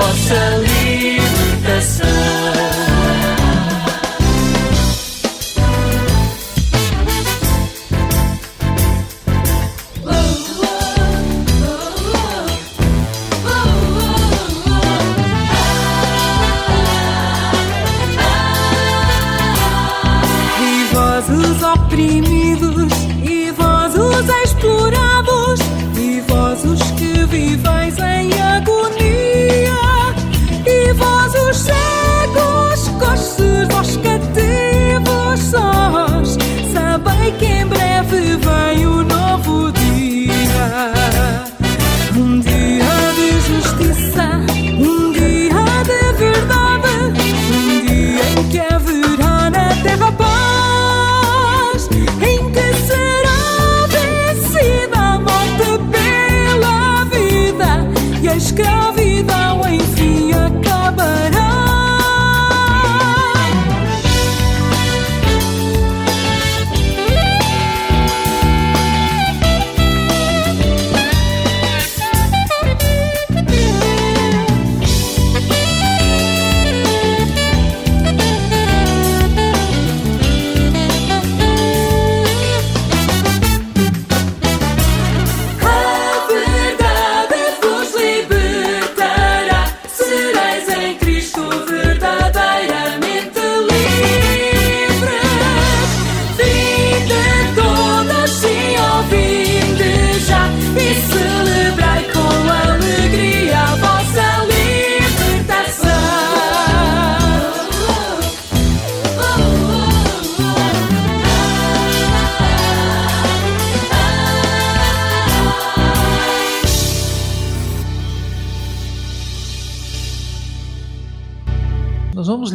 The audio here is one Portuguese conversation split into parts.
vossa libertação.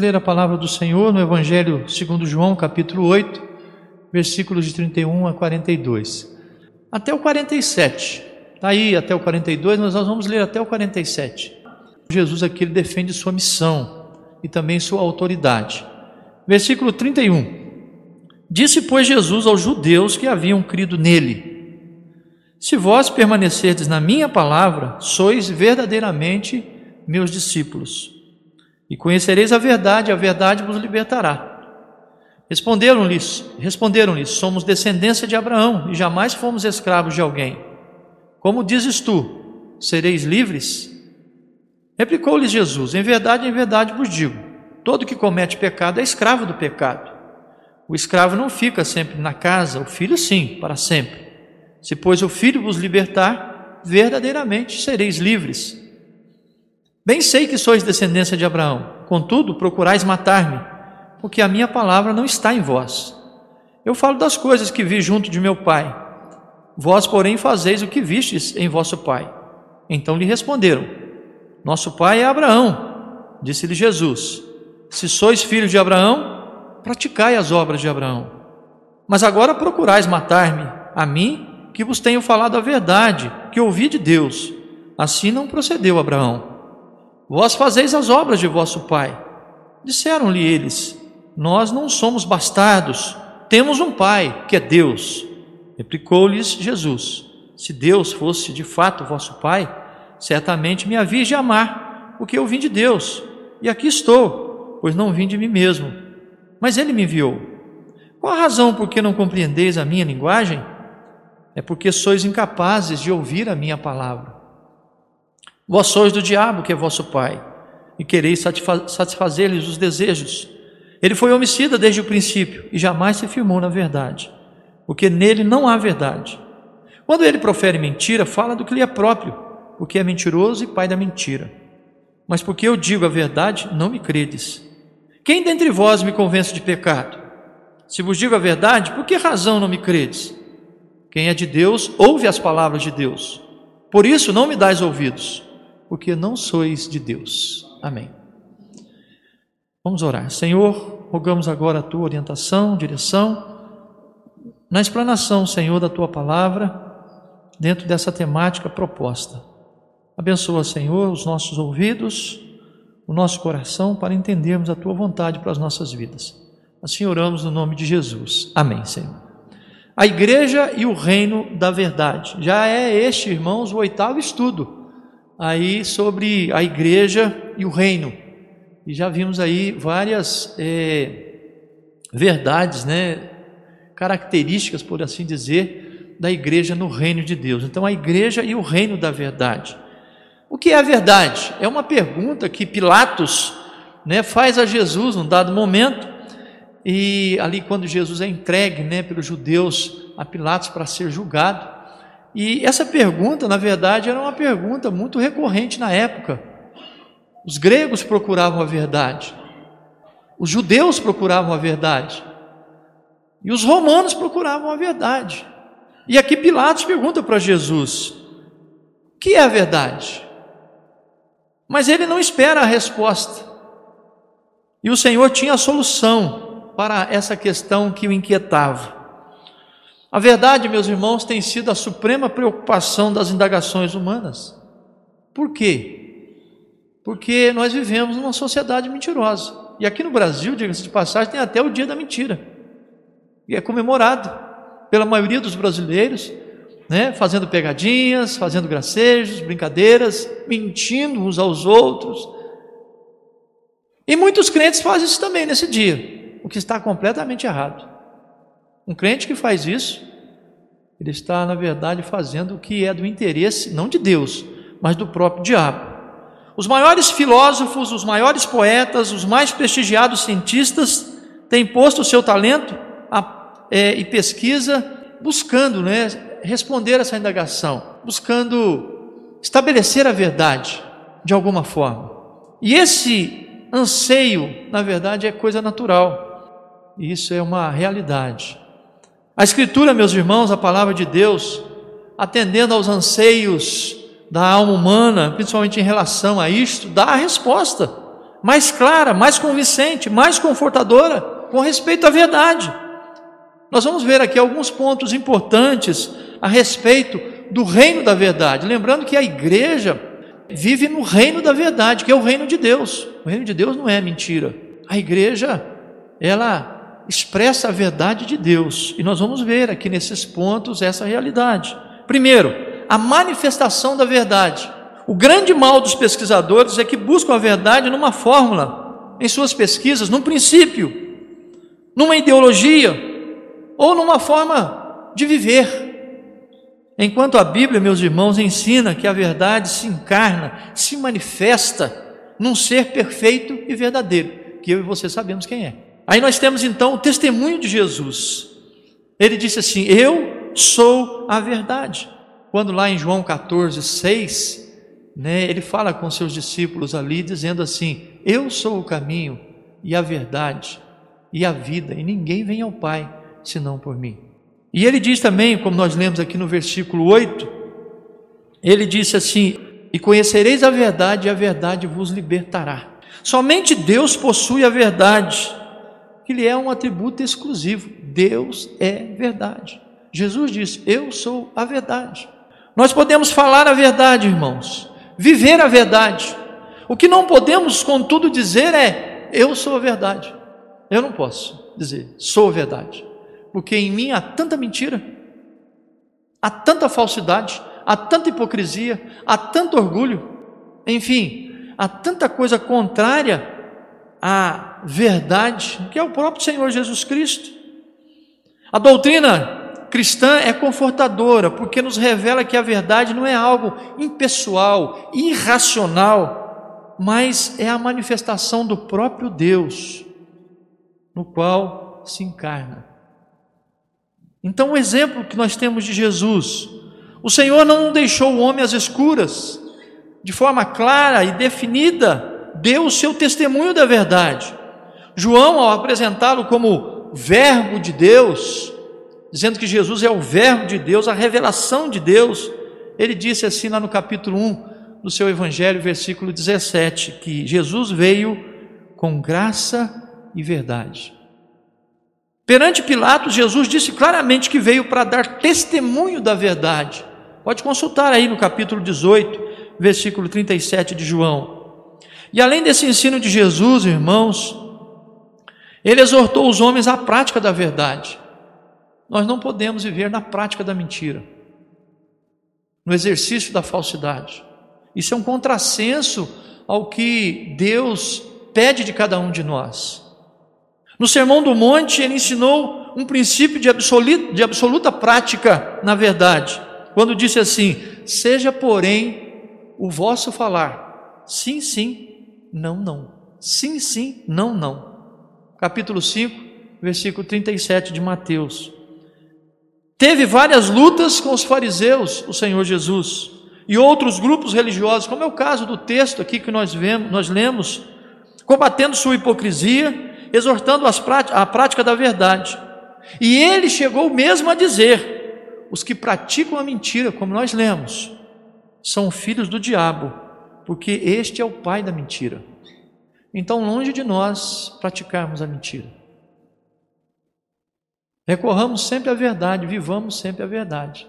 Ler a palavra do Senhor no Evangelho segundo João, capítulo 8, versículos de 31 a 42. Até o 47. Está aí até o 42, mas nós vamos ler até o 47. Jesus aqui ele defende sua missão e também sua autoridade. Versículo 31. Disse, pois, Jesus aos judeus que haviam crido nele: Se vós permanecerdes na minha palavra, sois verdadeiramente meus discípulos. E conhecereis a verdade, a verdade vos libertará. Responderam-lhes, responderam-lhes: Somos descendência de Abraão e jamais fomos escravos de alguém. Como dizes tu, sereis livres? Replicou-lhes Jesus: Em verdade, em verdade vos digo: todo que comete pecado é escravo do pecado. O escravo não fica sempre na casa, o filho sim, para sempre. Se, pois, o filho vos libertar, verdadeiramente sereis livres. Bem sei que sois descendência de Abraão, contudo procurais matar-me, porque a minha palavra não está em vós. Eu falo das coisas que vi junto de meu pai. Vós, porém, fazeis o que vistes em vosso pai. Então lhe responderam: Nosso pai é Abraão. Disse-lhe Jesus: Se sois filhos de Abraão, praticai as obras de Abraão. Mas agora procurais matar-me, a mim, que vos tenho falado a verdade, que ouvi de Deus. Assim não procedeu Abraão. Vós fazeis as obras de vosso pai. Disseram-lhe eles: Nós não somos bastardos, temos um pai, que é Deus. Replicou-lhes Jesus: Se Deus fosse de fato vosso pai, certamente me havias de amar, porque eu vim de Deus, e aqui estou, pois não vim de mim mesmo, mas ele me enviou. Qual a razão por que não compreendeis a minha linguagem? É porque sois incapazes de ouvir a minha palavra. Vós sois do diabo, que é vosso pai, e quereis satisfazer-lhes os desejos. Ele foi homicida desde o princípio e jamais se firmou na verdade, porque nele não há verdade. Quando ele profere mentira, fala do que lhe é próprio, porque é mentiroso e pai da mentira. Mas porque eu digo a verdade, não me credes. Quem dentre vós me convence de pecado? Se vos digo a verdade, por que razão não me credes? Quem é de Deus, ouve as palavras de Deus. Por isso não me dais ouvidos, porque não sois de Deus. Amém. Vamos orar. Senhor, rogamos agora a tua orientação, direção, na explanação, Senhor, da tua palavra, dentro dessa temática proposta. Abençoa, Senhor, os nossos ouvidos, o nosso coração, para entendermos a tua vontade para as nossas vidas. Assim oramos no nome de Jesus. Amém, Senhor. A igreja e o reino da verdade. Já é este, irmãos, o oitavo estudo aí sobre a igreja e o reino. E já vimos aí várias é, verdades, né, características, por assim dizer, da igreja no reino de Deus. Então, a igreja e o reino da verdade. O que é a verdade? É uma pergunta que Pilatos né, faz a Jesus num dado momento e ali quando Jesus é entregue né, pelos judeus a Pilatos para ser julgado. E essa pergunta, na verdade, era uma pergunta muito recorrente na época. Os gregos procuravam a verdade, os judeus procuravam a verdade, e os romanos procuravam a verdade. E aqui Pilatos pergunta para Jesus: o que é a verdade? Mas ele não espera a resposta. E o Senhor tinha a solução para essa questão que o inquietava. A verdade, meus irmãos, tem sido a suprema preocupação das indagações humanas. Por quê? Porque nós vivemos numa sociedade mentirosa. E aqui no Brasil, diga-se de passagem, tem até o dia da mentira. E é comemorado pela maioria dos brasileiros, né, fazendo pegadinhas, fazendo gracejos, brincadeiras, mentindo uns aos outros. E muitos crentes fazem isso também nesse dia o que está completamente errado. Um crente que faz isso, ele está, na verdade, fazendo o que é do interesse, não de Deus, mas do próprio diabo. Os maiores filósofos, os maiores poetas, os mais prestigiados cientistas têm posto o seu talento a, é, e pesquisa buscando né, responder essa indagação, buscando estabelecer a verdade de alguma forma. E esse anseio, na verdade, é coisa natural. Isso é uma realidade. A Escritura, meus irmãos, a palavra de Deus, atendendo aos anseios da alma humana, principalmente em relação a isto, dá a resposta mais clara, mais convincente, mais confortadora com respeito à verdade. Nós vamos ver aqui alguns pontos importantes a respeito do reino da verdade. Lembrando que a igreja vive no reino da verdade, que é o reino de Deus. O reino de Deus não é mentira. A igreja, ela expressa a verdade de Deus. E nós vamos ver aqui nesses pontos essa realidade. Primeiro, a manifestação da verdade. O grande mal dos pesquisadores é que buscam a verdade numa fórmula, em suas pesquisas, num princípio, numa ideologia ou numa forma de viver. Enquanto a Bíblia, meus irmãos, ensina que a verdade se encarna, se manifesta num ser perfeito e verdadeiro, que eu e você sabemos quem é. Aí nós temos então o testemunho de Jesus. Ele disse assim: Eu sou a verdade. Quando lá em João 14, 6, né, ele fala com seus discípulos ali, dizendo assim: Eu sou o caminho e a verdade e a vida, e ninguém vem ao Pai senão por mim. E ele diz também, como nós lemos aqui no versículo 8, ele disse assim: E conhecereis a verdade, e a verdade vos libertará. Somente Deus possui a verdade que lhe é um atributo exclusivo. Deus é verdade. Jesus disse: Eu sou a verdade. Nós podemos falar a verdade, irmãos, viver a verdade. O que não podemos, contudo, dizer é: Eu sou a verdade. Eu não posso dizer, sou a verdade, porque em mim há tanta mentira, há tanta falsidade, há tanta hipocrisia, há tanto orgulho, enfim, há tanta coisa contrária a verdade, que é o próprio Senhor Jesus Cristo. A doutrina cristã é confortadora, porque nos revela que a verdade não é algo impessoal, irracional, mas é a manifestação do próprio Deus, no qual se encarna. Então, o exemplo que nós temos de Jesus, o Senhor não deixou o homem às escuras, de forma clara e definida, deu o seu testemunho da verdade. João, ao apresentá-lo como Verbo de Deus, dizendo que Jesus é o Verbo de Deus, a revelação de Deus, ele disse assim lá no capítulo 1 do seu Evangelho, versículo 17, que Jesus veio com graça e verdade. Perante Pilatos, Jesus disse claramente que veio para dar testemunho da verdade. Pode consultar aí no capítulo 18, versículo 37 de João. E além desse ensino de Jesus, irmãos, ele exortou os homens à prática da verdade. Nós não podemos viver na prática da mentira, no exercício da falsidade. Isso é um contrassenso ao que Deus pede de cada um de nós. No Sermão do Monte, ele ensinou um princípio de absoluta, de absoluta prática na verdade, quando disse assim: Seja, porém, o vosso falar, sim, sim, não, não. Sim, sim, não, não. Capítulo 5, versículo 37 de Mateus. Teve várias lutas com os fariseus, o Senhor Jesus, e outros grupos religiosos, como é o caso do texto aqui que nós vemos, nós lemos, combatendo sua hipocrisia exortando a prática da verdade. E ele chegou mesmo a dizer: os que praticam a mentira, como nós lemos, são filhos do diabo, porque este é o pai da mentira. Então, longe de nós praticarmos a mentira. Recorramos sempre à verdade, vivamos sempre a verdade.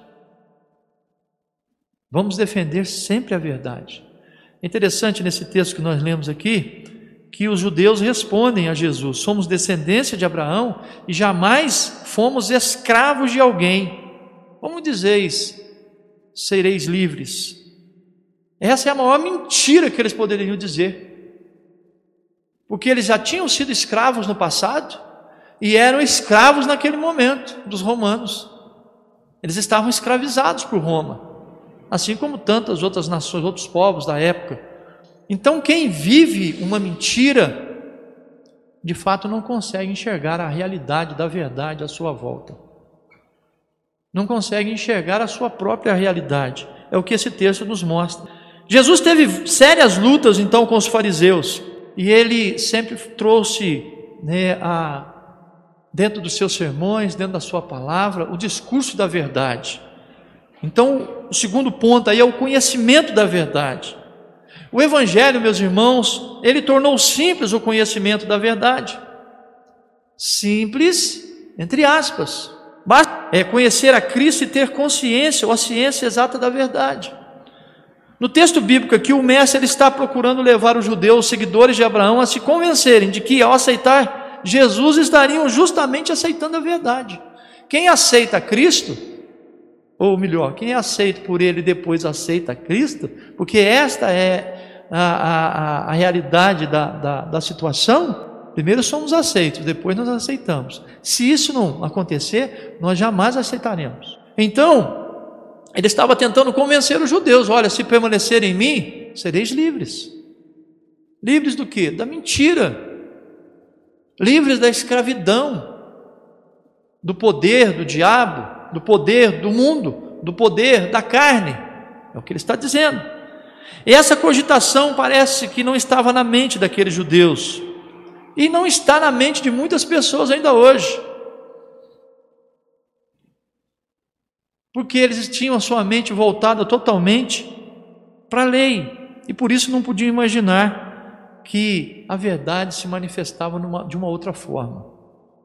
Vamos defender sempre a verdade. É interessante nesse texto que nós lemos aqui, que os judeus respondem a Jesus: somos descendência de Abraão e jamais fomos escravos de alguém. Como dizeis, sereis livres? Essa é a maior mentira que eles poderiam dizer, porque eles já tinham sido escravos no passado e eram escravos naquele momento dos romanos. Eles estavam escravizados por Roma, assim como tantas outras nações, outros povos da época. Então, quem vive uma mentira, de fato não consegue enxergar a realidade da verdade à sua volta. Não consegue enxergar a sua própria realidade. É o que esse texto nos mostra. Jesus teve sérias lutas então com os fariseus e ele sempre trouxe né, a, dentro dos seus sermões, dentro da sua palavra, o discurso da verdade. Então, o segundo ponto aí é o conhecimento da verdade. O Evangelho, meus irmãos, ele tornou simples o conhecimento da verdade. Simples, entre aspas. Basta é, conhecer a Cristo e ter consciência ou a ciência exata da verdade. No texto bíblico aqui, o mestre ele está procurando levar os judeus, os seguidores de Abraão, a se convencerem de que ao aceitar Jesus estariam justamente aceitando a verdade. Quem aceita Cristo, ou melhor, quem é aceito por ele depois aceita Cristo, porque esta é a, a, a realidade da, da, da situação, primeiro somos aceitos, depois nós aceitamos. Se isso não acontecer, nós jamais aceitaremos. Então, ele estava tentando convencer os judeus: olha, se permanecerem em mim, sereis livres. Livres do que? Da mentira. Livres da escravidão, do poder do diabo, do poder do mundo, do poder da carne. É o que ele está dizendo. E essa cogitação parece que não estava na mente daqueles judeus, e não está na mente de muitas pessoas ainda hoje. Porque eles tinham a sua mente voltada totalmente para a lei, e por isso não podiam imaginar que a verdade se manifestava numa, de uma outra forma.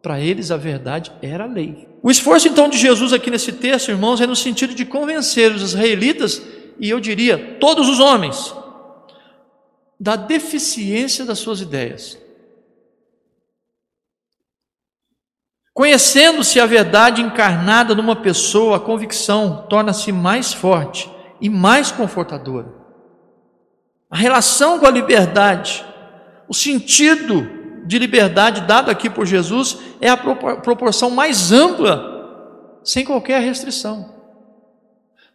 Para eles a verdade era a lei. O esforço então de Jesus aqui nesse texto, irmãos, é no sentido de convencer os israelitas, e eu diria todos os homens, da deficiência das suas ideias. Conhecendo-se a verdade encarnada numa pessoa, a convicção torna-se mais forte e mais confortadora. A relação com a liberdade, o sentido de liberdade dado aqui por Jesus é a proporção mais ampla, sem qualquer restrição.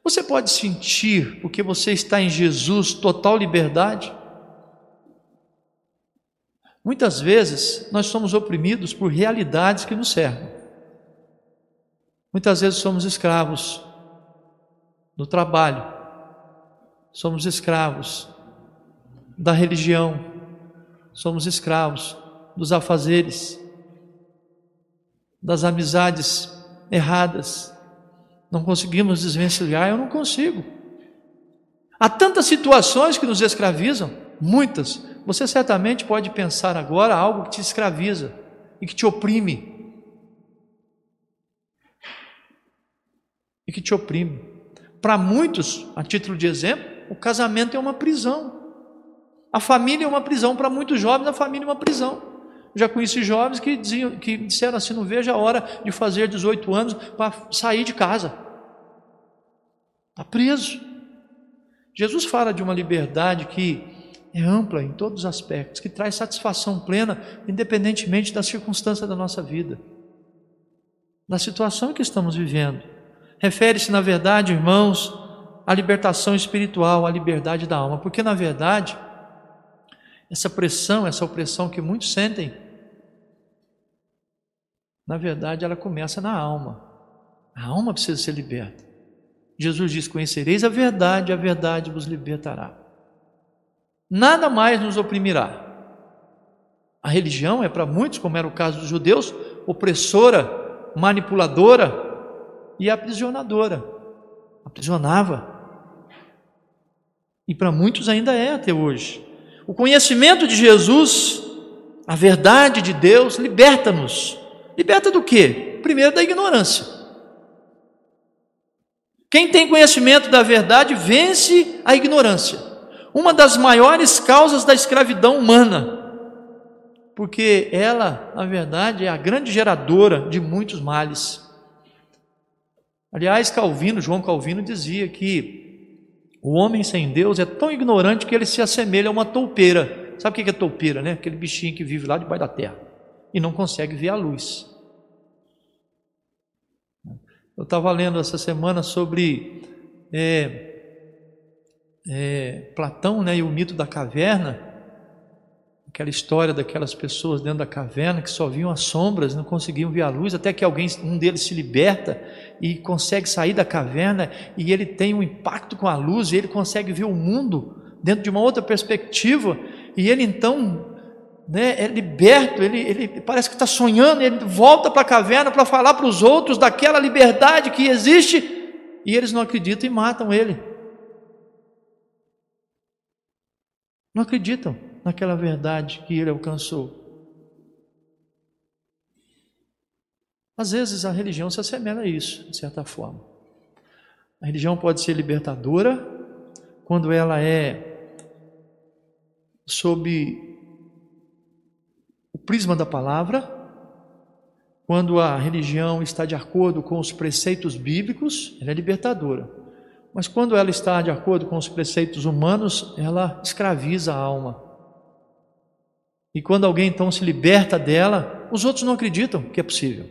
Você pode sentir, porque você está em Jesus, total liberdade? Muitas vezes nós somos oprimidos por realidades que nos cercam. Muitas vezes somos escravos do trabalho, somos escravos da religião, somos escravos dos afazeres, das amizades erradas. Não conseguimos desvencilhar, eu não consigo. Há tantas situações que nos escravizam, muitas. Você certamente pode pensar agora algo que te escraviza e que te oprime. E que te oprime. Para muitos, a título de exemplo, o casamento é uma prisão. A família é uma prisão. Para muitos jovens, a família é uma prisão. Já conheci jovens que, diziam, que disseram assim: não vejo a hora de fazer 18 anos para sair de casa. Está preso. Jesus fala de uma liberdade que é ampla em todos os aspectos, que traz satisfação plena, independentemente da circunstância da nossa vida, da situação que estamos vivendo. Refere-se, na verdade, irmãos, à libertação espiritual, à liberdade da alma, porque, na verdade, essa pressão, essa opressão que muitos sentem, na verdade, ela começa na alma. A alma precisa ser liberta. Jesus diz: Conhecereis a verdade, a verdade vos libertará. Nada mais nos oprimirá. A religião é para muitos, como era o caso dos judeus, opressora, manipuladora e aprisionadora. Aprisionava. E para muitos ainda é até hoje. O conhecimento de Jesus, a verdade de Deus, liberta-nos Liberta do quê? Primeiro da ignorância. Quem tem conhecimento da verdade vence a ignorância. Uma das maiores causas da escravidão humana. Porque ela, na verdade, é a grande geradora de muitos males. Aliás, Calvino, João Calvino dizia que o homem sem Deus é tão ignorante que ele se assemelha a uma toupeira. Sabe o que é toupeira, né? Aquele bichinho que vive lá debaixo da terra e não consegue ver a luz. Eu estava lendo essa semana sobre é, é, Platão né, e o mito da caverna, aquela história daquelas pessoas dentro da caverna que só viam as sombras, não conseguiam ver a luz, até que alguém, um deles se liberta e consegue sair da caverna e ele tem um impacto com a luz e ele consegue ver o mundo dentro de uma outra perspectiva e ele então né, é liberto, ele, ele parece que está sonhando, ele volta para a caverna para falar para os outros daquela liberdade que existe, e eles não acreditam e matam ele. Não acreditam naquela verdade que ele alcançou. Às vezes a religião se assemelha a isso, de certa forma. A religião pode ser libertadora quando ela é sob prisma da palavra, quando a religião está de acordo com os preceitos bíblicos, ela é libertadora. Mas quando ela está de acordo com os preceitos humanos, ela escraviza a alma. E quando alguém então se liberta dela, os outros não acreditam que é possível.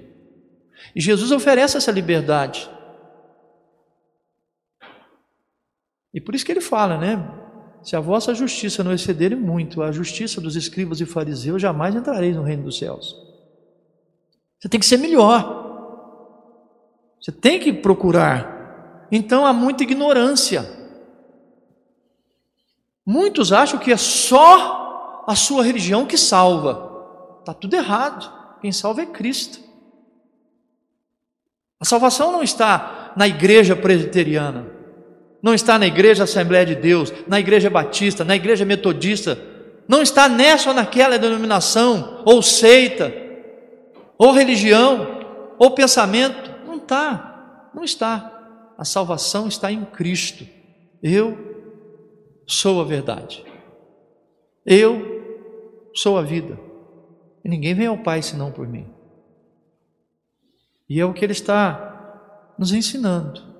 E Jesus oferece essa liberdade. E por isso que ele fala, né? Se a vossa justiça não exceder muito a justiça dos escribas e fariseus, jamais entrareis no reino dos céus. Você tem que ser melhor. Você tem que procurar. Então há muita ignorância. Muitos acham que é só a sua religião que salva. Está tudo errado. Quem salva é Cristo. A salvação não está na igreja presbiteriana não está na igreja Assembleia de Deus, na igreja batista, na igreja metodista, não está nessa ou naquela denominação, ou seita, ou religião, ou pensamento, não está, não está. A salvação está em Cristo. Eu sou a verdade. Eu sou a vida. E ninguém vem ao Pai senão por mim. E é o que Ele está nos ensinando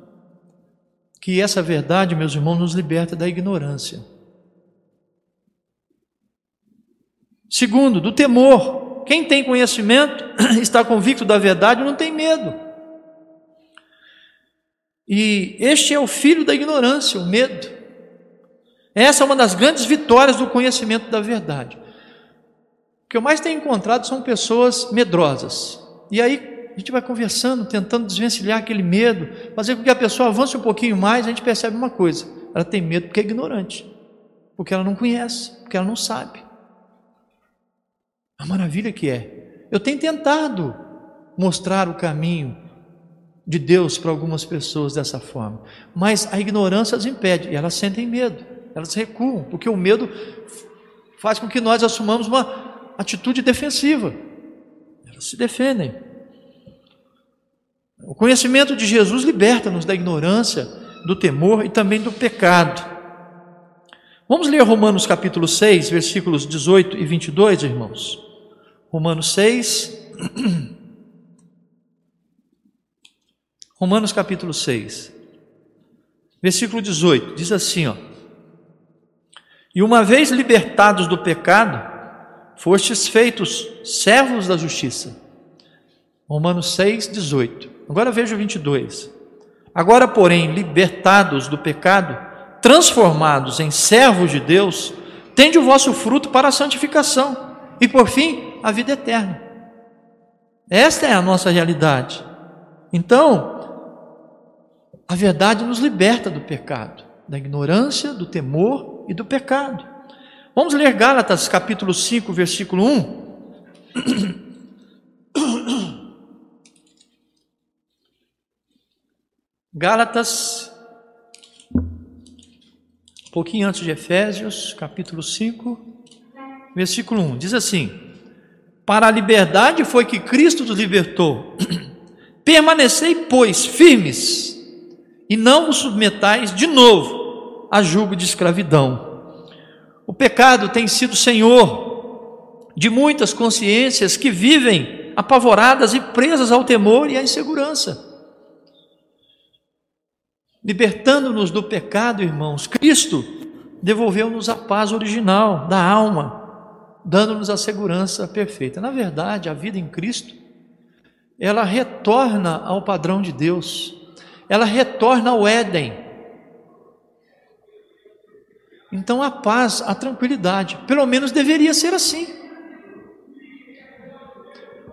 que essa verdade, meus irmãos, nos liberta da ignorância. Segundo, do temor. Quem tem conhecimento, está convicto da verdade, não tem medo. E este é o filho da ignorância, o medo. Essa é uma das grandes vitórias do conhecimento da verdade. O que eu mais tenho encontrado são pessoas medrosas. E aí a gente vai conversando, tentando desvencilhar aquele medo, fazer com que a pessoa avance um pouquinho mais, a gente percebe uma coisa: ela tem medo porque é ignorante, porque ela não conhece, porque ela não sabe. A maravilha que é. Eu tenho tentado mostrar o caminho de Deus para algumas pessoas dessa forma, mas a ignorância as impede e elas sentem medo, elas recuam, porque o medo faz com que nós assumamos uma atitude defensiva. Elas se defendem. O conhecimento de Jesus liberta-nos da ignorância, do temor e também do pecado. Vamos ler Romanos capítulo 6, versículos 18 e 22, irmãos. Romanos 6. Romanos capítulo 6, versículo 18, diz assim: ó, E uma vez libertados do pecado, fostes feitos servos da justiça. Romanos 6, 18. Agora veja o 22. Agora, porém, libertados do pecado, transformados em servos de Deus, tende o vosso fruto para a santificação e, por fim, a vida eterna. Esta é a nossa realidade. Então, a verdade nos liberta do pecado, da ignorância, do temor e do pecado. Vamos ler Gálatas capítulo 5, versículo 1. Gálatas, um pouquinho antes de Efésios, capítulo 5, versículo 1, diz assim: Para a liberdade foi que Cristo nos libertou. Permanecei, pois, firmes e não vos submetais de novo a julgo de escravidão. O pecado tem sido senhor de muitas consciências que vivem apavoradas e presas ao temor e à insegurança. Libertando-nos do pecado, irmãos, Cristo devolveu-nos a paz original da alma, dando-nos a segurança perfeita. Na verdade, a vida em Cristo, ela retorna ao padrão de Deus ela retorna ao Éden. Então a paz, a tranquilidade, pelo menos deveria ser assim.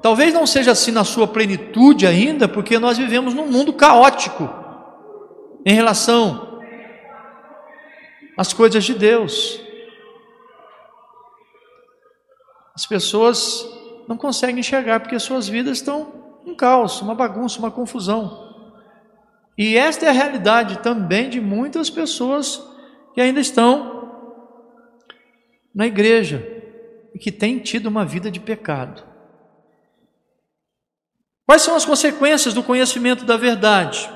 Talvez não seja assim na sua plenitude ainda, porque nós vivemos num mundo caótico em relação às coisas de Deus. As pessoas não conseguem enxergar porque suas vidas estão um caos, uma bagunça, uma confusão. E esta é a realidade também de muitas pessoas que ainda estão na igreja e que têm tido uma vida de pecado. Quais são as consequências do conhecimento da verdade?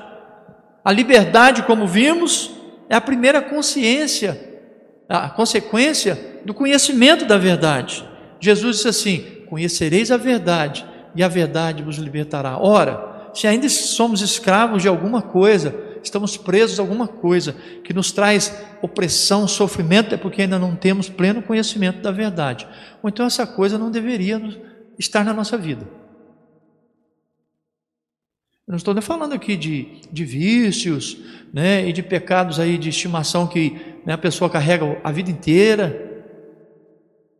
A liberdade, como vimos, é a primeira consciência, a consequência do conhecimento da verdade. Jesus disse assim: Conhecereis a verdade, e a verdade vos libertará. Ora, se ainda somos escravos de alguma coisa, estamos presos a alguma coisa que nos traz opressão, sofrimento, é porque ainda não temos pleno conhecimento da verdade. Ou então essa coisa não deveria estar na nossa vida. Eu não estou nem falando aqui de, de vícios né, e de pecados aí de estimação que né, a pessoa carrega a vida inteira.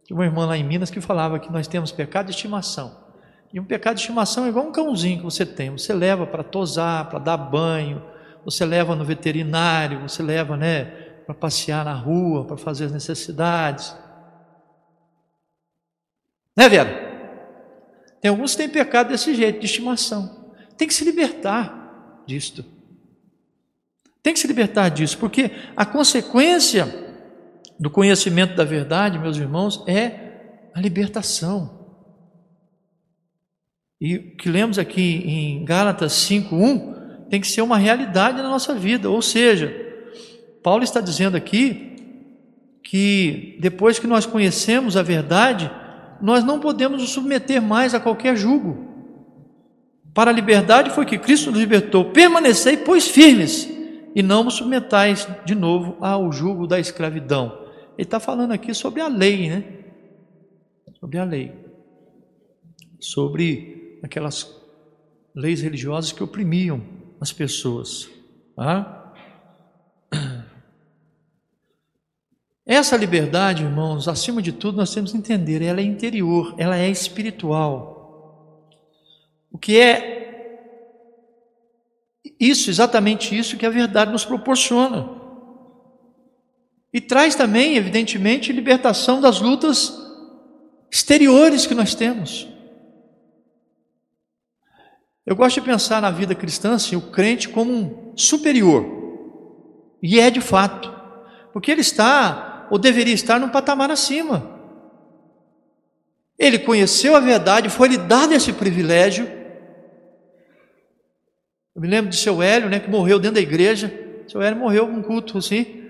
Tinha uma irmã lá em Minas que falava que nós temos pecado de estimação. E um pecado de estimação é igual um cãozinho que você tem. Você leva para tosar, para dar banho, você leva no veterinário, você leva né, para passear na rua, para fazer as necessidades. Né, Vera? Tem alguns que têm pecado desse jeito, de estimação. Tem que se libertar disto. Tem que se libertar disso, porque a consequência do conhecimento da verdade, meus irmãos, é a libertação. E o que lemos aqui em Gálatas 5:1 tem que ser uma realidade na nossa vida, ou seja, Paulo está dizendo aqui que depois que nós conhecemos a verdade, nós não podemos nos submeter mais a qualquer jugo. Para a liberdade foi que Cristo nos libertou. Permanecei, pois, firmes, e não vos submetais de novo ao jugo da escravidão. Ele está falando aqui sobre a lei, né? Sobre a lei. Sobre aquelas leis religiosas que oprimiam as pessoas. Tá? Essa liberdade, irmãos, acima de tudo, nós temos que entender, ela é interior, ela é espiritual. O que é isso, exatamente isso que a verdade nos proporciona. E traz também, evidentemente, libertação das lutas exteriores que nós temos. Eu gosto de pensar na vida cristã, assim, o crente como um superior. E é de fato. Porque ele está ou deveria estar num patamar acima. Ele conheceu a verdade, foi-lhe dado esse privilégio. Eu me lembro de seu Hélio, né, que morreu dentro da igreja. Seu Hélio morreu num culto assim.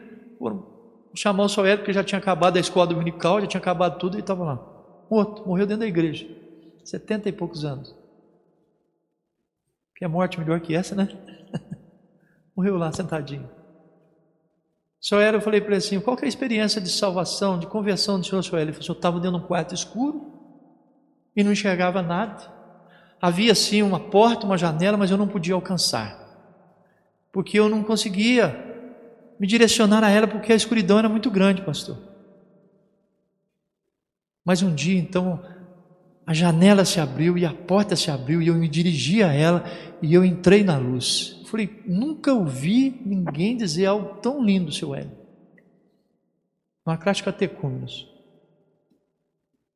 Chamar o seu Hélio, porque já tinha acabado a escola dominical, já tinha acabado tudo e estava lá. Morto, morreu dentro da igreja. Setenta e poucos anos. Que é morte melhor que essa, né? morreu lá sentadinho. Senhor Hélio, eu falei para ele assim: qual é a experiência de salvação, de conversão do senhor, senhor Hélio? Ele falou: eu estava dentro de um quarto escuro e não enxergava nada. Havia sim uma porta, uma janela, mas eu não podia alcançar, porque eu não conseguia me direcionar a ela, porque a escuridão era muito grande, pastor. Mas um dia, então, a janela se abriu e a porta se abriu e eu me dirigi a ela e eu entrei na luz. Falei, nunca ouvi ninguém dizer algo tão lindo, seu Hélio. Uma classe catecúmenos.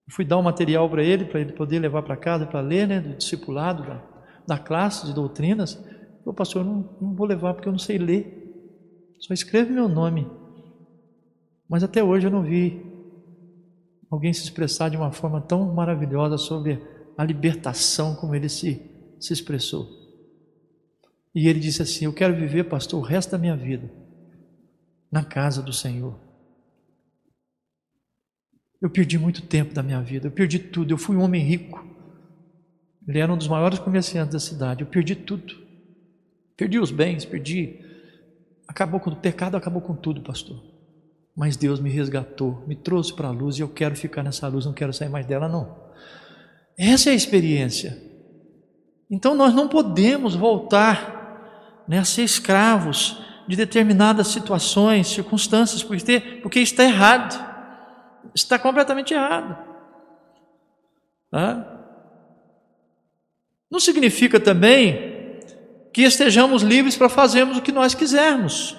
Fui dar um material para ele, para ele poder levar para casa para ler, né, do discipulado, da, da classe de doutrinas. Eu, pastor, não, não vou levar porque eu não sei ler. Só escreve meu nome. Mas até hoje eu não vi alguém se expressar de uma forma tão maravilhosa sobre a libertação como ele se, se expressou. E ele disse assim: Eu quero viver, pastor, o resto da minha vida na casa do Senhor. Eu perdi muito tempo da minha vida, eu perdi tudo. Eu fui um homem rico. Ele era um dos maiores comerciantes da cidade. Eu perdi tudo. Perdi os bens, perdi. Acabou com o pecado, acabou com tudo, pastor. Mas Deus me resgatou, me trouxe para a luz e eu quero ficar nessa luz, não quero sair mais dela, não. Essa é a experiência. Então nós não podemos voltar né, a ser escravos de determinadas situações, circunstâncias, porque, porque está errado, está completamente errado. Tá? Não significa também que estejamos livres para fazermos o que nós quisermos.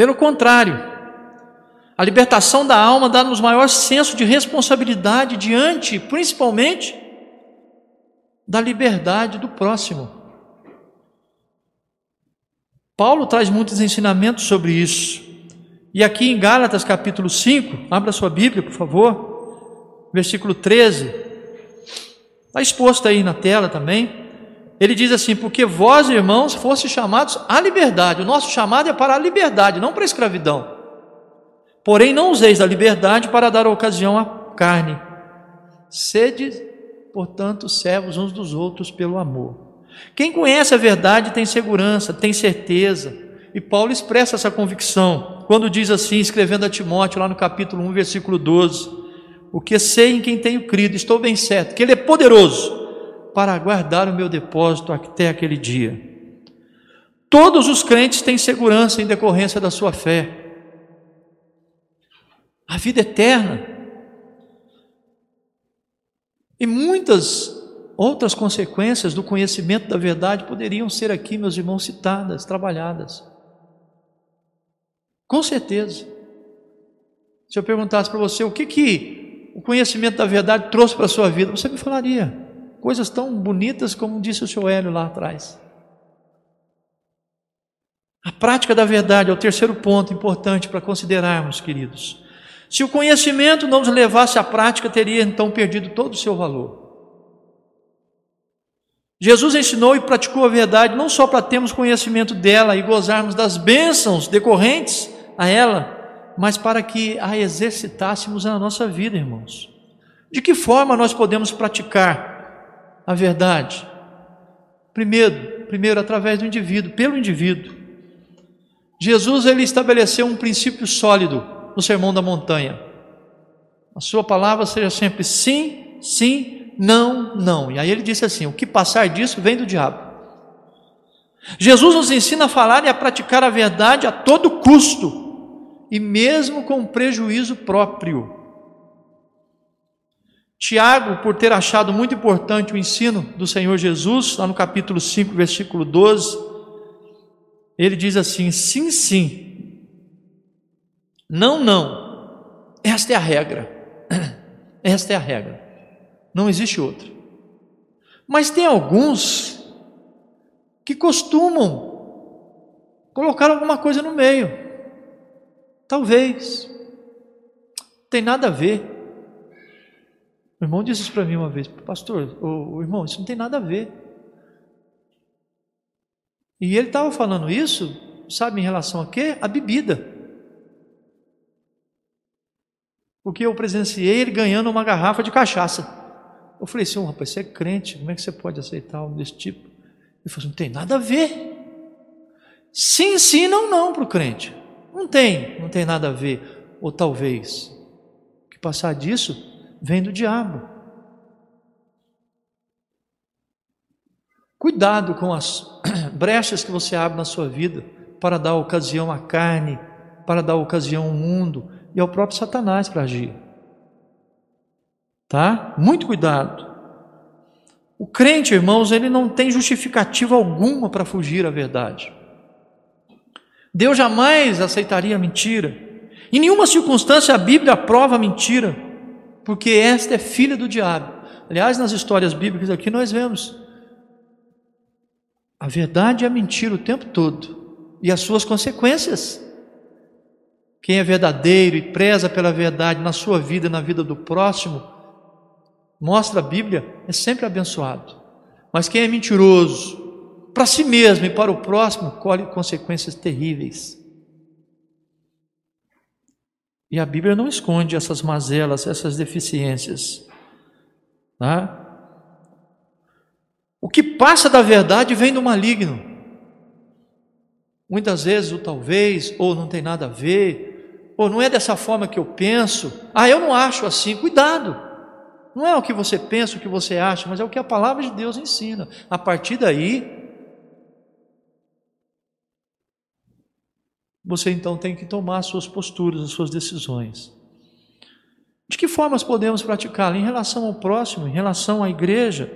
Pelo contrário, a libertação da alma dá-nos maior senso de responsabilidade diante, principalmente, da liberdade do próximo. Paulo traz muitos ensinamentos sobre isso. E aqui em Gálatas capítulo 5, abra sua Bíblia, por favor, versículo 13, está exposto aí na tela também. Ele diz assim: Porque vós, irmãos, foste chamados à liberdade. O nosso chamado é para a liberdade, não para a escravidão. Porém, não useis da liberdade para dar ocasião à carne. Sede, portanto, servos uns dos outros pelo amor. Quem conhece a verdade tem segurança, tem certeza. E Paulo expressa essa convicção quando diz assim, escrevendo a Timóteo, lá no capítulo 1, versículo 12: O que sei em quem tenho crido, estou bem certo, que Ele é poderoso para guardar o meu depósito até aquele dia. Todos os crentes têm segurança em decorrência da sua fé. A vida eterna. E muitas Outras consequências do conhecimento da verdade poderiam ser aqui, meus irmãos, citadas, trabalhadas. Com certeza. Se eu perguntasse para você o que, que o conhecimento da verdade trouxe para a sua vida, você me falaria coisas tão bonitas como disse o seu Hélio lá atrás. A prática da verdade é o terceiro ponto importante para considerarmos, queridos. Se o conhecimento não nos levasse à prática, teria então perdido todo o seu valor. Jesus ensinou e praticou a verdade não só para termos conhecimento dela e gozarmos das bênçãos decorrentes a ela, mas para que a exercitássemos na nossa vida, irmãos. De que forma nós podemos praticar a verdade? Primeiro, primeiro através do indivíduo, pelo indivíduo. Jesus ele estabeleceu um princípio sólido no Sermão da Montanha. A sua palavra seja sempre sim, sim não, não. E aí ele disse assim: o que passar disso vem do diabo. Jesus nos ensina a falar e a praticar a verdade a todo custo, e mesmo com prejuízo próprio. Tiago, por ter achado muito importante o ensino do Senhor Jesus, lá no capítulo 5, versículo 12, ele diz assim: sim, sim, não, não, esta é a regra, esta é a regra, não existe outra. Mas tem alguns que costumam colocar alguma coisa no meio, talvez, tem nada a ver. O irmão disse isso para mim uma vez, pastor, o, o, irmão, isso não tem nada a ver. E ele estava falando isso, sabe, em relação a quê? A bebida. Porque eu presenciei ele ganhando uma garrafa de cachaça. Eu falei assim, rapaz, você é crente, como é que você pode aceitar algo desse tipo? Ele falou assim, não tem nada a ver. Sim, sim, não, não para o crente. Não tem, não tem nada a ver. Ou talvez, que passar disso vem do diabo. Cuidado com as brechas que você abre na sua vida para dar ocasião à carne, para dar ocasião ao mundo e ao próprio Satanás para agir. Tá? Muito cuidado. O crente, irmãos, ele não tem justificativa alguma para fugir à verdade. Deus jamais aceitaria a mentira. Em nenhuma circunstância a Bíblia aprova a mentira porque esta é filha do diabo. Aliás, nas histórias bíblicas aqui nós vemos a verdade e a mentira o tempo todo e as suas consequências. Quem é verdadeiro e preza pela verdade na sua vida e na vida do próximo, mostra a Bíblia, é sempre abençoado. Mas quem é mentiroso para si mesmo e para o próximo, colhe consequências terríveis. E a Bíblia não esconde essas mazelas, essas deficiências. Tá? O que passa da verdade vem do maligno. Muitas vezes o talvez, ou não tem nada a ver, ou não é dessa forma que eu penso. Ah, eu não acho assim. Cuidado! Não é o que você pensa, o que você acha, mas é o que a palavra de Deus ensina. A partir daí, você então tem que tomar as suas posturas, as suas decisões. De que formas podemos praticá-la? Em relação ao próximo, em relação à igreja.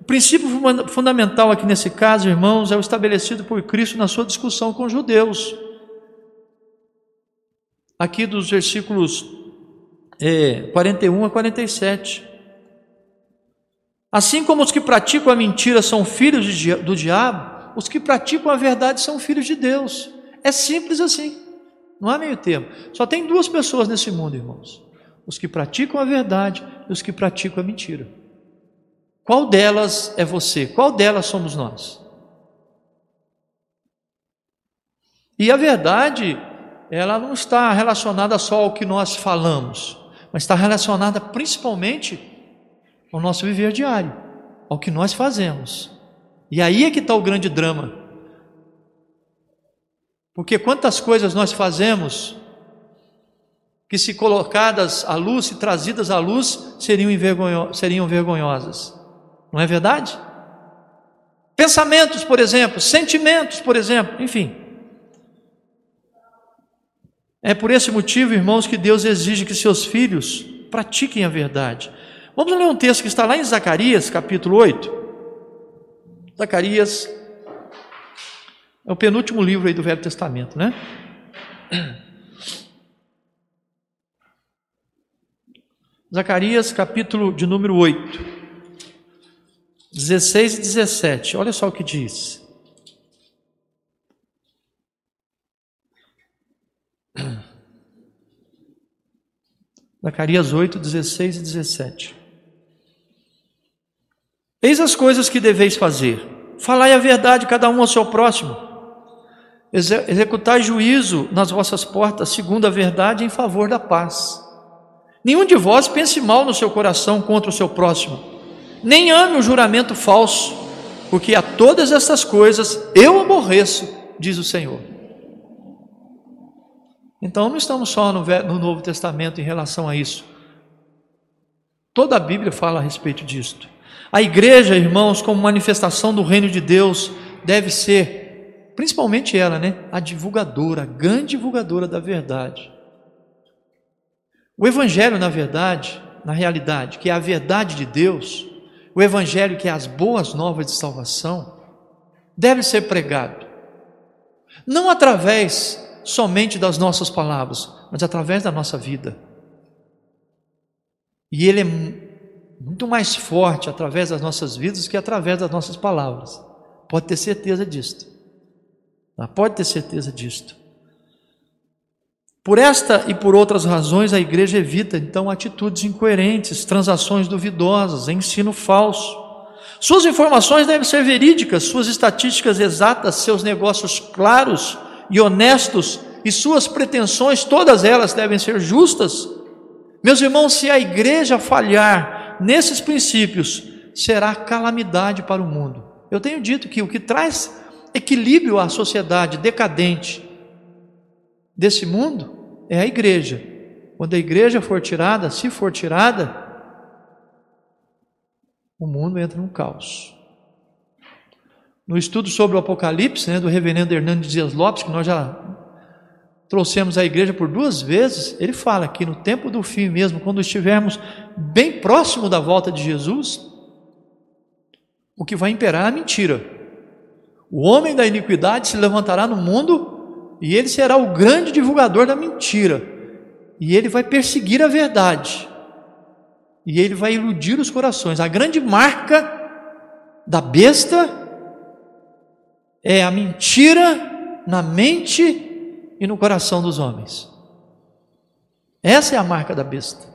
O princípio fundamental aqui nesse caso, irmãos, é o estabelecido por Cristo na sua discussão com os judeus. Aqui dos versículos é, 41 a 47. Assim como os que praticam a mentira são filhos do diabo, os que praticam a verdade são filhos de Deus. É simples assim. Não há meio termo. Só tem duas pessoas nesse mundo, irmãos: os que praticam a verdade e os que praticam a mentira. Qual delas é você? Qual delas somos nós? E a verdade, ela não está relacionada só ao que nós falamos, mas está relacionada principalmente ao nosso viver diário, ao que nós fazemos. E aí é que está o grande drama. Porque quantas coisas nós fazemos que, se colocadas à luz, se trazidas à luz, seriam, seriam vergonhosas. Não é verdade? Pensamentos, por exemplo, sentimentos, por exemplo, enfim. É por esse motivo, irmãos, que Deus exige que seus filhos pratiquem a verdade. Vamos ler um texto que está lá em Zacarias, capítulo 8. Zacarias, é o penúltimo livro aí do Velho Testamento, né? Zacarias, capítulo de número 8, 16 e 17. Olha só o que diz. Zacarias 8, 16 e 17. Eis as coisas que deveis fazer. Falai a verdade, cada um ao seu próximo executai juízo nas vossas portas, segundo a verdade, em favor da paz. Nenhum de vós pense mal no seu coração contra o seu próximo, nem ame o juramento falso, porque a todas estas coisas eu aborreço, diz o Senhor. Então não estamos só no, no Novo Testamento em relação a isso. Toda a Bíblia fala a respeito disto. A igreja, irmãos, como manifestação do reino de Deus, deve ser principalmente ela, né? A divulgadora, a grande divulgadora da verdade. O Evangelho, na verdade, na realidade, que é a verdade de Deus, o Evangelho que é as boas novas de salvação, deve ser pregado, não através somente das nossas palavras, mas através da nossa vida. E ele é muito mais forte através das nossas vidas que através das nossas palavras. Pode ter certeza disto. Tá? Pode ter certeza disto. Por esta e por outras razões, a igreja evita então atitudes incoerentes, transações duvidosas, ensino falso. Suas informações devem ser verídicas, suas estatísticas exatas, seus negócios claros e honestos e suas pretensões, todas elas devem ser justas. Meus irmãos, se a igreja falhar nesses princípios, será calamidade para o mundo. Eu tenho dito que o que traz equilíbrio à sociedade decadente desse mundo é a igreja. Quando a igreja for tirada, se for tirada, o mundo entra num caos. No estudo sobre o Apocalipse, né, do reverendo Hernandes Dias Lopes, que nós já trouxemos à igreja por duas vezes, ele fala que no tempo do fim mesmo, quando estivermos bem próximo da volta de Jesus, o que vai imperar é a mentira. O homem da iniquidade se levantará no mundo e ele será o grande divulgador da mentira. E ele vai perseguir a verdade. E ele vai iludir os corações. A grande marca da besta é a mentira na mente e no coração dos homens. Essa é a marca da besta,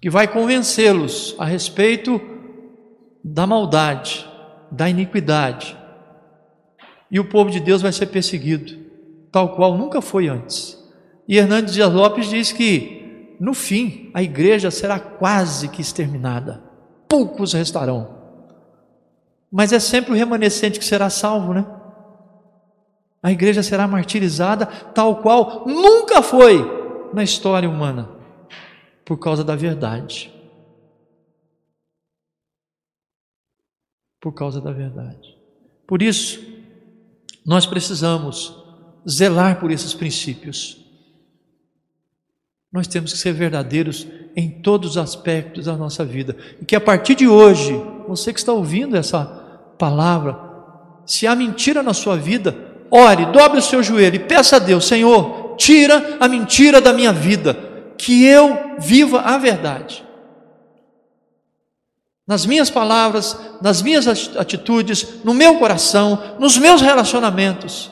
que vai convencê-los a respeito da maldade, da iniquidade. E o povo de Deus vai ser perseguido tal qual nunca foi antes. E Hernandes Dias Lopes diz que, no fim, a igreja será quase que exterminada, poucos restarão. Mas é sempre o remanescente que será salvo, né? A igreja será martirizada tal qual nunca foi na história humana, por causa da verdade. Por causa da verdade. Por isso, nós precisamos zelar por esses princípios. Nós temos que ser verdadeiros em todos os aspectos da nossa vida. E que a partir de hoje, você que está ouvindo essa palavra, se há mentira na sua vida, ore, dobre o seu joelho e peça a Deus: Senhor, tira a mentira da minha vida, que eu viva a verdade. Nas minhas palavras, nas minhas atitudes, no meu coração, nos meus relacionamentos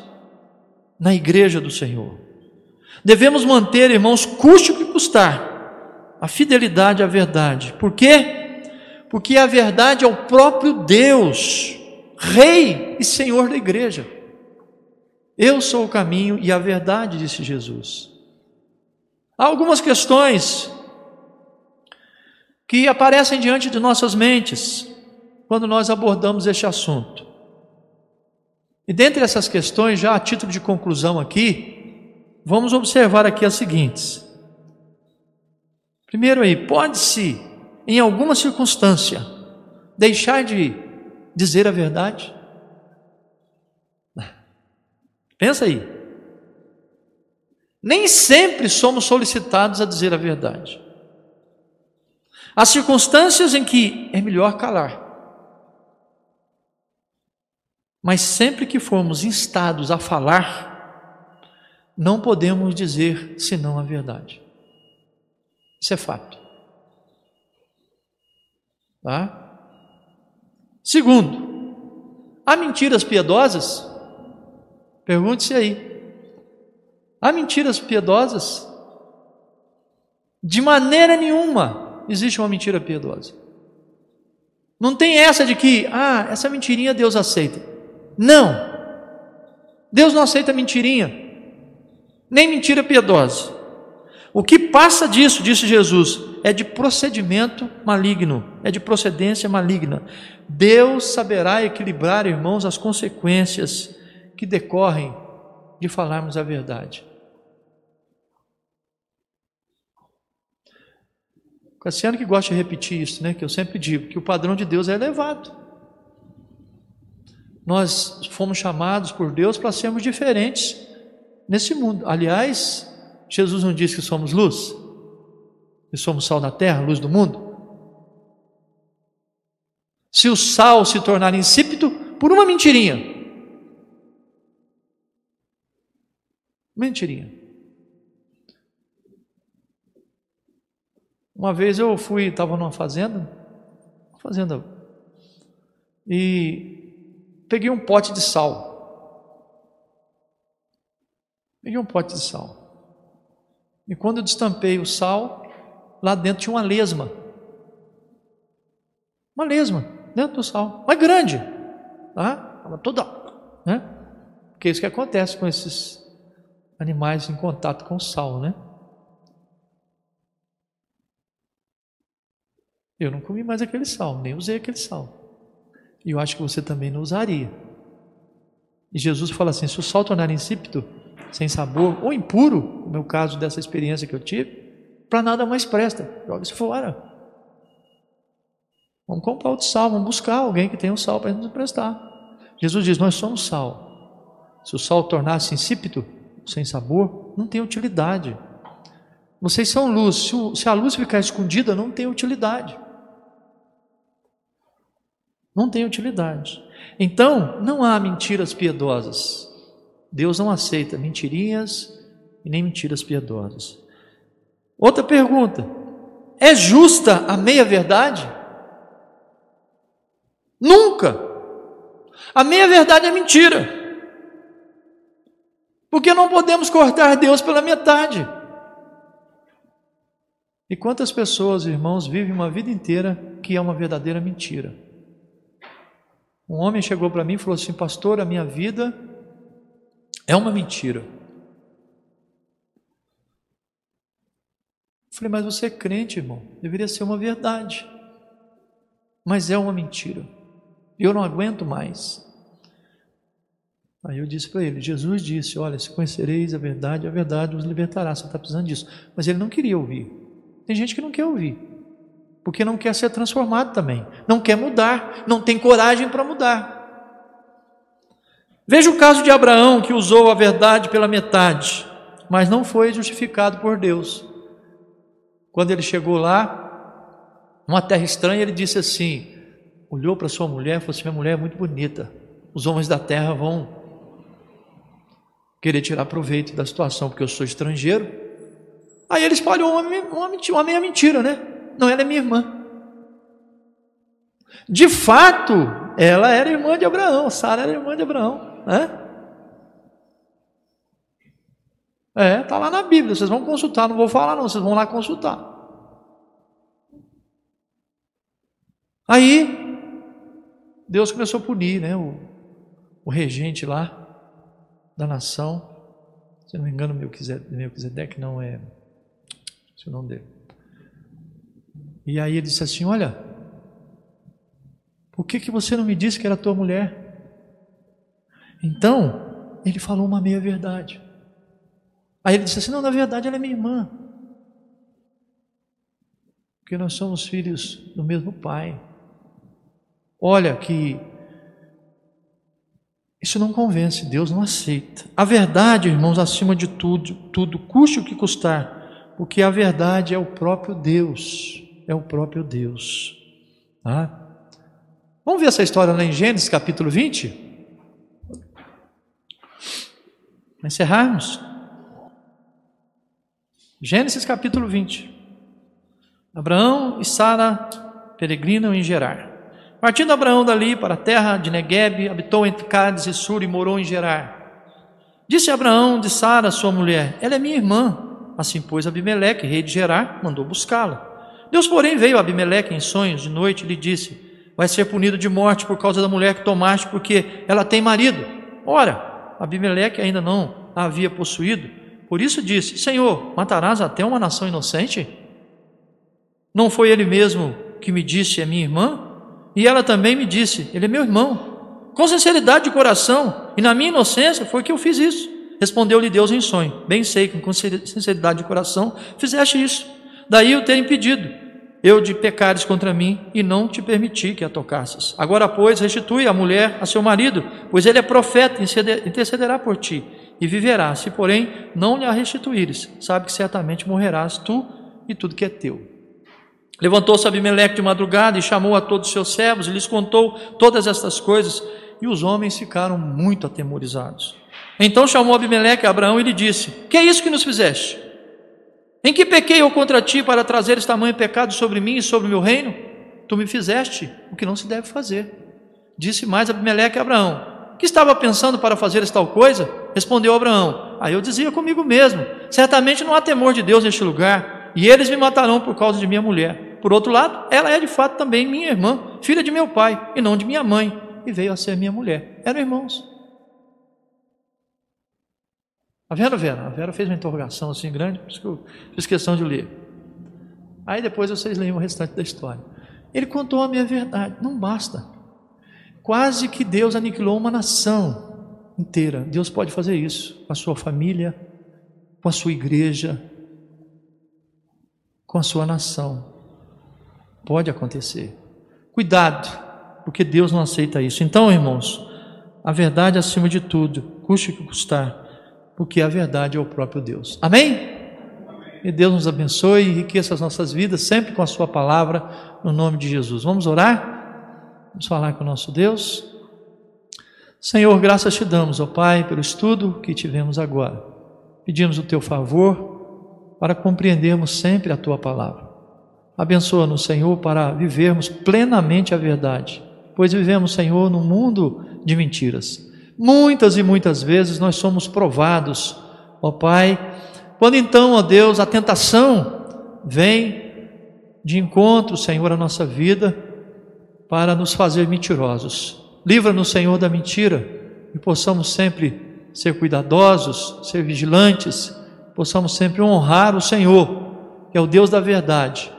na igreja do Senhor. Devemos manter, irmãos, custe o que custar, a fidelidade à verdade. Por quê? Porque a verdade é o próprio Deus, Rei e Senhor da igreja. Eu sou o caminho e a verdade, disse Jesus. Há algumas questões que aparecem diante de nossas mentes quando nós abordamos este assunto. E dentre essas questões, já a título de conclusão aqui, vamos observar aqui as seguintes. Primeiro aí, pode-se, em alguma circunstância, deixar de dizer a verdade? Pensa aí. Nem sempre somos solicitados a dizer a verdade. Há circunstâncias em que é melhor calar. Mas sempre que formos instados a falar, não podemos dizer senão a verdade. Isso é fato. Tá? Segundo, há mentiras piedosas? Pergunte-se aí. Há mentiras piedosas? De maneira nenhuma existe uma mentira piedosa. Não tem essa de que, ah, essa mentirinha Deus aceita. Não. Deus não aceita mentirinha, nem mentira piedosa. O que passa disso, disse Jesus, é de procedimento maligno, é de procedência maligna. Deus saberá equilibrar, irmãos, as consequências que decorrem de falarmos a verdade. Cassiano que gosta de repetir isso, né? Que eu sempre digo que o padrão de Deus é elevado. Nós fomos chamados por Deus para sermos diferentes nesse mundo. Aliás, Jesus não disse que somos luz? E somos sal da terra, luz do mundo? Se o sal se tornar insípido por uma mentirinha. Mentirinha. Uma vez eu fui, estava numa fazenda, fazenda, e peguei um pote de sal. Peguei um pote de sal. E quando eu destampei o sal, lá dentro tinha uma lesma. Uma lesma dentro do sal, mas grande, tá? Toda, né? Porque é isso que acontece com esses animais em contato com o sal, né? Eu não comi mais aquele sal, nem usei aquele sal. E eu acho que você também não usaria. E Jesus fala assim: se o sal tornar insípido, sem sabor ou impuro, no meu caso dessa experiência que eu tive, para nada mais presta, joga isso fora. Vamos comprar outro sal, vamos buscar alguém que tenha um sal para nos emprestar. Jesus diz: Nós somos sal. Se o sal tornasse insípido, sem sabor, não tem utilidade. Vocês são luz, se, a luz ficar escondida, não tem utilidade. Não tem utilidade. Então, não há mentiras piedosas. Deus não aceita mentirinhas e nem mentiras piedosas. Outra pergunta: é justa a meia-verdade? Nunca. A meia-verdade é mentira. Porque não podemos cortar Deus pela metade. E quantas pessoas, irmãos, vivem uma vida inteira que é uma verdadeira mentira? Um homem chegou para mim e falou assim: Pastor, a minha vida é uma mentira. Eu falei, mas você é crente, irmão, deveria ser uma verdade, mas é uma mentira. Eu não aguento mais. Aí eu disse para ele: Jesus disse: Olha, se conhecereis a verdade, a verdade os libertará. Você está precisando disso. Mas ele não queria ouvir. Tem gente que não quer ouvir porque não quer ser transformado também, não quer mudar, não tem coragem para mudar. Veja o caso de Abraão, que usou a verdade pela metade, mas não foi justificado por Deus. Quando ele chegou lá, numa terra estranha, ele disse assim: olhou para sua mulher e falou assim: Minha mulher é muito bonita, os homens da terra vão querer tirar proveito da situação, porque eu sou estrangeiro. Aí ele espalhou uma, uma, uma meia mentira, né? Não, ela é minha irmã. De fato, ela era irmã de Abraão, Sara era irmã de Abraão, né? É, tá lá na Bíblia, vocês vão consultar, não vou falar não, vocês vão lá consultar. Aí, Deus começou a punir, né, o, o regente lá da nação, se não me engano, Melquisedeque não é, se o nome dele. E aí ele disse assim: Olha, por que, que você não me disse que era tua mulher? Então, ele falou uma meia-verdade. Aí ele disse assim: Não, na verdade ela é minha irmã. Porque nós somos filhos do mesmo pai. Olha que isso não convence, Deus não aceita. A verdade, irmãos, acima de tudo, tudo, custe o que custar, porque a verdade é o próprio Deus é o próprio Deus. Tá? Vamos ver essa história lá em Gênesis capítulo 20? Para encerrarmos. Gênesis capítulo 20. Abraão e Sara peregrinam em Gerar. Partindo Abraão dali para a terra de Negueb, habitou entre Cádiz e Sur e morou em Gerar. Disse Abraão de Sara, sua mulher: Ela é minha irmã. Assim, pois, Abimeleque, rei de Gerar, mandou buscá-la. Deus, porém, veio a Abimeleque em sonhos de noite e lhe disse: Vai ser punido de morte por causa da mulher que tomaste, porque ela tem marido. Ora, Abimeleque ainda não a havia possuído, por isso disse: Senhor, matarás até uma nação inocente? Não foi ele mesmo que me disse: É minha irmã? E ela também me disse: Ele é meu irmão. Com sinceridade de coração e na minha inocência foi que eu fiz isso. Respondeu-lhe Deus em sonho: Bem sei que com sinceridade de coração fizeste isso. Daí eu ter impedido eu de pecares contra mim e não te permiti que a tocasses. Agora, pois, restitui a mulher a seu marido, pois ele é profeta e intercederá por ti e viverá. Se, porém, não lhe a restituíres, sabe que certamente morrerás tu e tudo que é teu. Levantou-se Abimeleque de madrugada e chamou a todos os seus servos e lhes contou todas estas coisas, e os homens ficaram muito atemorizados. Então chamou Abimeleque a Abraão e lhe disse: Que é isso que nos fizeste? Em que pequei eu contra ti para trazer este tamanho pecado sobre mim e sobre o meu reino? Tu me fizeste o que não se deve fazer. Disse mais Abimeleque a Abraão: Que estava pensando para fazer esta coisa? Respondeu Abraão: Aí eu dizia comigo mesmo: Certamente não há temor de Deus neste lugar, e eles me matarão por causa de minha mulher. Por outro lado, ela é de fato também minha irmã, filha de meu pai e não de minha mãe, e veio a ser minha mulher. Eram irmãos. A Vera, Vera, a Vera fez uma interrogação assim grande, por isso que eu fiz questão de ler. Aí depois vocês leem o restante da história. Ele contou a minha verdade, não basta. Quase que Deus aniquilou uma nação inteira. Deus pode fazer isso com a sua família, com a sua igreja, com a sua nação. Pode acontecer. Cuidado, porque Deus não aceita isso. Então, irmãos, a verdade acima de tudo, custe o que custar porque a verdade é o próprio Deus. Amém? E Deus nos abençoe e enriqueça as nossas vidas sempre com a Sua palavra, no nome de Jesus. Vamos orar? Vamos falar com o nosso Deus. Senhor, graças te damos, ó Pai, pelo estudo que tivemos agora. Pedimos o teu favor para compreendermos sempre a tua palavra. Abençoa-nos, Senhor, para vivermos plenamente a verdade, pois vivemos, Senhor, num mundo de mentiras. Muitas e muitas vezes nós somos provados, ó Pai, quando então, ó Deus, a tentação vem de encontro, Senhor, à nossa vida, para nos fazer mentirosos. Livra-nos, Senhor, da mentira e possamos sempre ser cuidadosos, ser vigilantes, possamos sempre honrar o Senhor, que é o Deus da verdade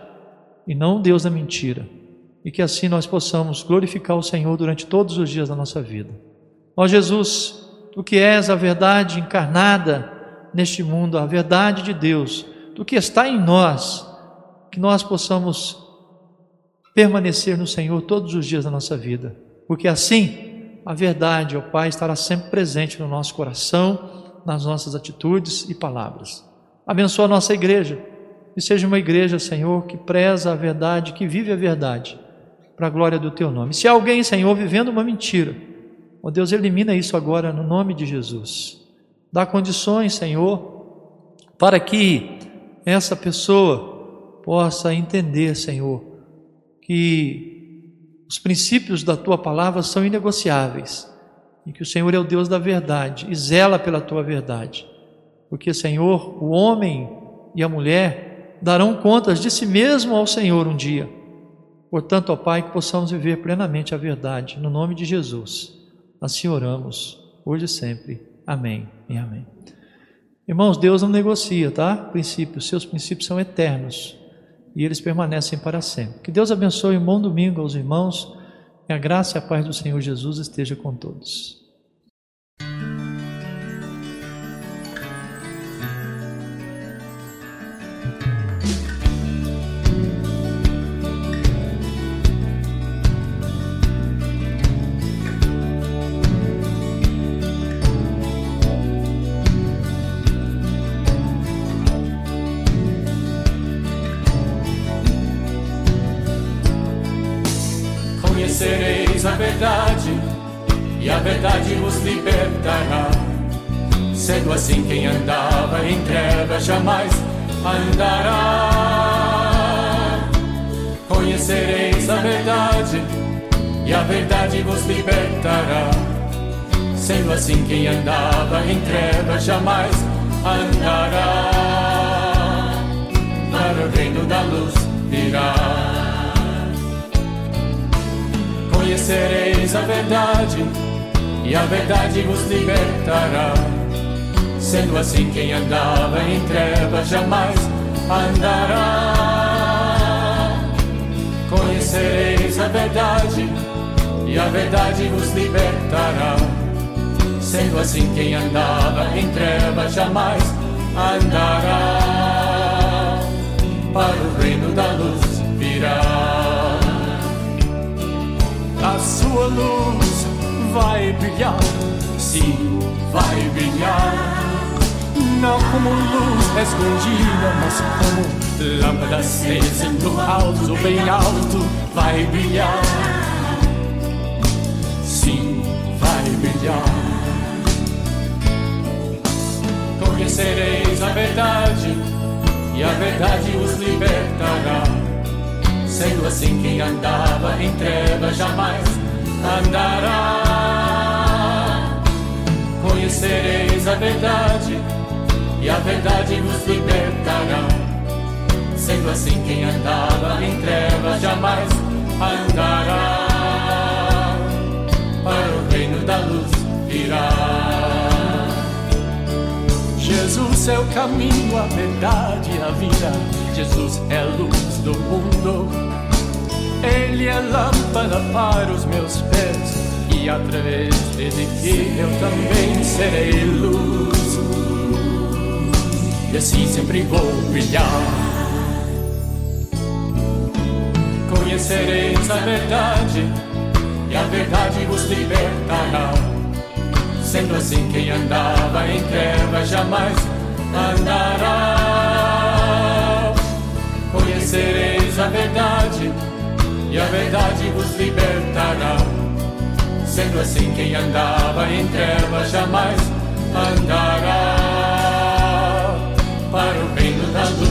e não o Deus da mentira, e que assim nós possamos glorificar o Senhor durante todos os dias da nossa vida. Ó Jesus, tu que és a verdade encarnada neste mundo, a verdade de Deus, tu que está em nós, que nós possamos permanecer no Senhor todos os dias da nossa vida, porque assim a verdade, ó Pai, estará sempre presente no nosso coração, nas nossas atitudes e palavras. Abençoa a nossa igreja, e seja uma igreja, Senhor, que preza a verdade, que vive a verdade, para a glória do Teu nome. Se alguém, Senhor, vivendo uma mentira, Ó oh Deus, elimina isso agora no nome de Jesus. Dá condições, Senhor, para que essa pessoa possa entender, Senhor, que os princípios da tua palavra são inegociáveis e que o Senhor é o Deus da verdade e zela pela tua verdade. Porque, Senhor, o homem e a mulher darão contas de si mesmo ao Senhor um dia. Portanto, ó Pai, que possamos viver plenamente a verdade, no nome de Jesus. Assim oramos, hoje e sempre. Amém e amém. Irmãos, Deus não negocia, tá? Princípios, seus princípios são eternos e eles permanecem para sempre. Que Deus abençoe um bom domingo aos irmãos. Que a graça e a paz do Senhor Jesus esteja com todos. Sendo assim, quem andava em trevas jamais andará. Conhecereis a verdade, e a verdade vos libertará. Sendo assim, quem andava em trevas jamais andará. Para o reino da luz virá. Conhecereis a verdade e a verdade vos libertará. Sendo assim, quem andava em trevas jamais andará. Conhecereis a verdade, e a verdade vos libertará. Sendo assim, quem andava em trevas jamais andará. Para o reino da luz virá. A sua luz vai brilhar, sim, vai brilhar não como luz escondida, mas como lâmpada acesa no alto, bem alto, vai brilhar. Sim, vai brilhar. Conhecereis a verdade, e a verdade os libertará. Sendo assim, quem andava em trevas jamais andará. Conhecereis a verdade e a verdade vos libertará. Sendo assim, quem andava em trevas jamais andará. Para o reino da luz virá. Jesus é o caminho, a verdade e a vida. Jesus é a luz do mundo. Ele é lâmpada para os meus pés. E através dele que eu também serei luz e assim sempre vou brilhar. Conhecereis a verdade, e a verdade vos libertará. Sendo assim, quem andava em trevas jamais andará. Conhecereis a verdade, e a verdade vos libertará. Sendo assim, quem andava em trevas jamais andará para o reino da luz.